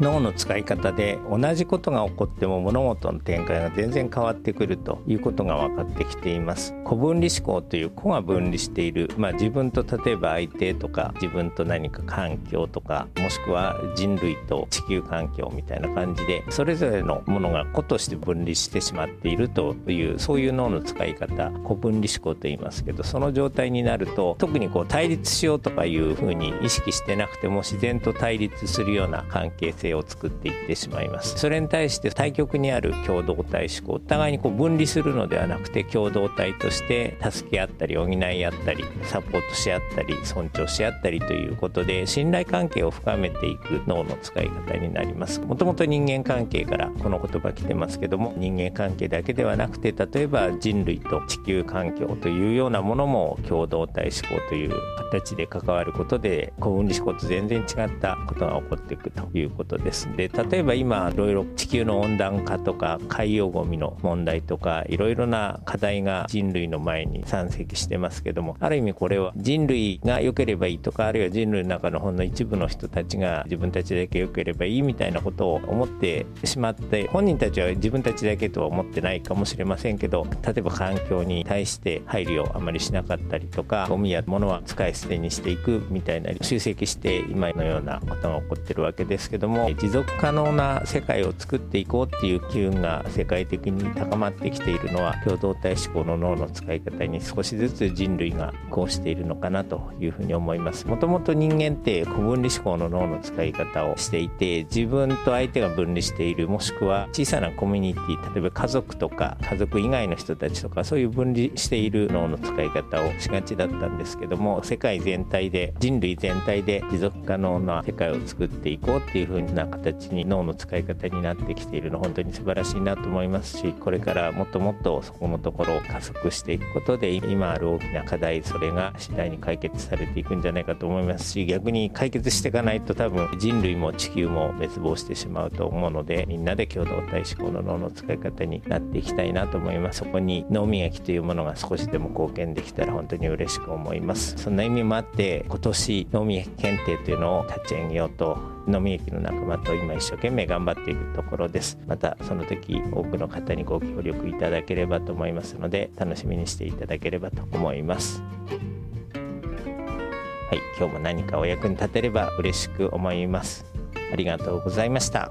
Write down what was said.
脳の使い方で同じことが起こっても物事の展開が全然変わってくるということが分かってきています。個分離思考という個が分離している、まあ、自分と例えば相手とか自分と何か環境とかもしくは人類と地球環境みたいな感じでそれぞれのものが個として分離してしまっているというそういう脳の使い方個分離思考と言いますけどその状態になると特にこう対立しようとかいうふうに意識してなくても自然と対立するような関係性を作っていってしまいます。それに対して対極にある共同体思考。お互いにこう分離するのではなくて共同体として助け合ったり補い合ったりサポートし合ったり尊重し合ったりということで信頼関係を深めていく脳の使い方になります。もともと人間関係からこの言葉来てますけども人間関係だけではなくて例えば人類と地球環境というようなものも共同体思考という形で関わることで幸運思考と全然違ったことが起こっていくということですで例えば今いろいろ地球の温暖化とか海洋ゴミの問題とかいろいろな課題が人類の前に山積してますけどもある意味これは人類が良ければいいとかあるいは人類の中のほんの一部の人たちが自分たちだけ良ければいいみたいなことを思ってしまって本人たちは自分たちだけとは思ってないかもしれませんけど例えば環境に対して配慮をあまりしなかったりとかゴミや物は使い捨てにしていくみたいな集積して今のようなことが起こってるわけですけども持続可能な世界を作っていこうっていう機運が世界的に高まってきているのは共同体思考の脳の使い方に少しずつ人類がこうしているのかなというふうに思います。もともと人間って古分離思考の脳の使い方をしていて自分と相手が分離しているもしくは小さなコミュニティ例えば家族とか家族以外の人たちとかそういう分離している脳の使い方をしがちだったんですけども世界全体で人類全体で持続可能な世界を作っていこうっていうふうな形に脳の使い方になってきているの本当に素晴らしいなと思いますしこれからもっともっとそこのところを加速していくことで今ある大きな課題それが次第に解決されていくんじゃないかと思いますし逆に解決していかないと多分人類も地球も滅亡してしまうと思うのでみんなで共同体思考の脳の使い方になっていきたいなと思います。そこに脳磨きというものが少しでも貢献できたら本当に嬉しく思います。そんな意味もあって今年脳磨き検定というのを立ち上げようと飲み駅の仲間と今一生懸命頑張っているところです。またその時多くの方にご協力いただければと思いますので楽しみにしていただければと思います。はい今日も何かお役に立てれば嬉しく思います。ありがとうございました。